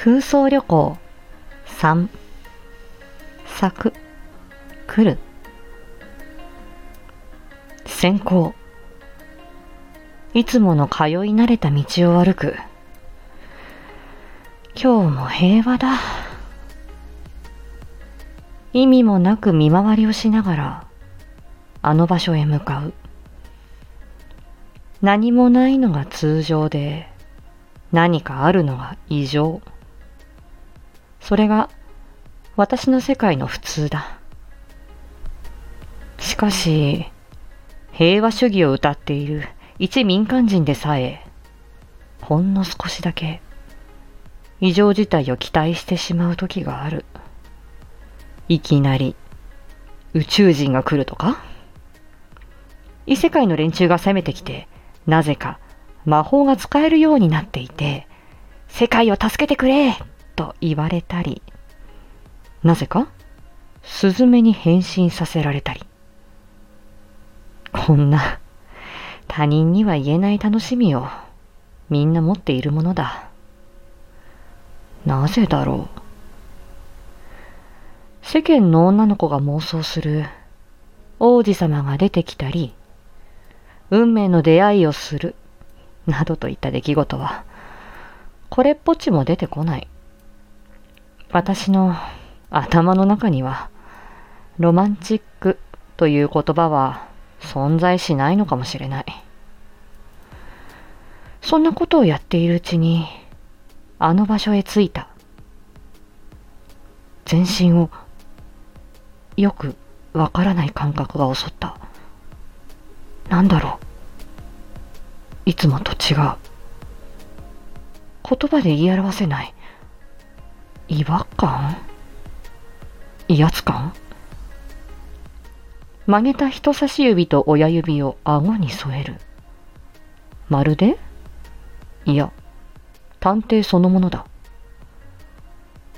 空想旅行3咲く来る。先行。いつもの通い慣れた道を歩く。今日も平和だ。意味もなく見回りをしながらあの場所へ向かう。何もないのが通常で何かあるのが異常。それが私の世界の普通だ。しかし平和主義を謳っている一民間人でさえほんの少しだけ異常事態を期待してしまう時がある。いきなり宇宙人が来るとか？異世界の連中が攻めてきてなぜか魔法が使えるようになっていて世界を助けてくれと言われたりなぜかスズメに変身させられたり。こんな他人には言えない楽しみをみんな持っているものだ。なぜだろう。世間の女の子が妄想する王子様が出てきたり、運命の出会いをする、などといった出来事は、これっぽっちも出てこない。私の頭の中には、ロマンチックという言葉は存在しないのかもしれない。そんなことをやっているうちに、あの場所へ着いた。全身をよくわからない感覚が襲った。なんだろう。いつもと違う。言葉で言い表せない。違和感？威圧感？曲げた人差し指と親指を顎に添える。まるで？いや、探偵そのものだ。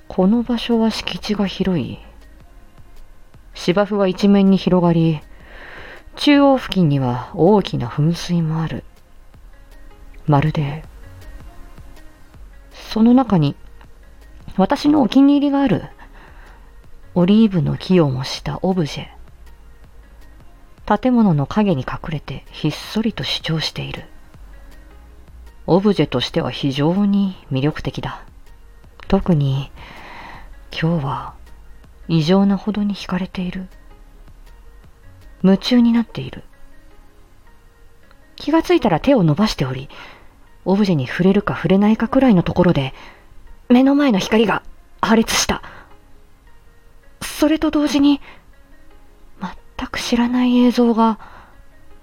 この場所は敷地が広い。芝生は一面に広がり、中央付近には大きな噴水もある。まるで、その中に私のお気に入りがある。オリーブの木を模したオブジェ。建物の影に隠れてひっそりと主張している。オブジェとしては非常に魅力的だ。特に今日は異常なほどに惹かれている。夢中になっている。気がついたら手を伸ばしており、オブジェに触れるか触れないかくらいのところで、目の前の光が破裂した。それと同時に、全く知らない映像が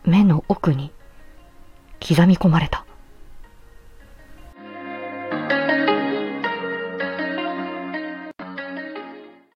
目の奥に刻み込まれた。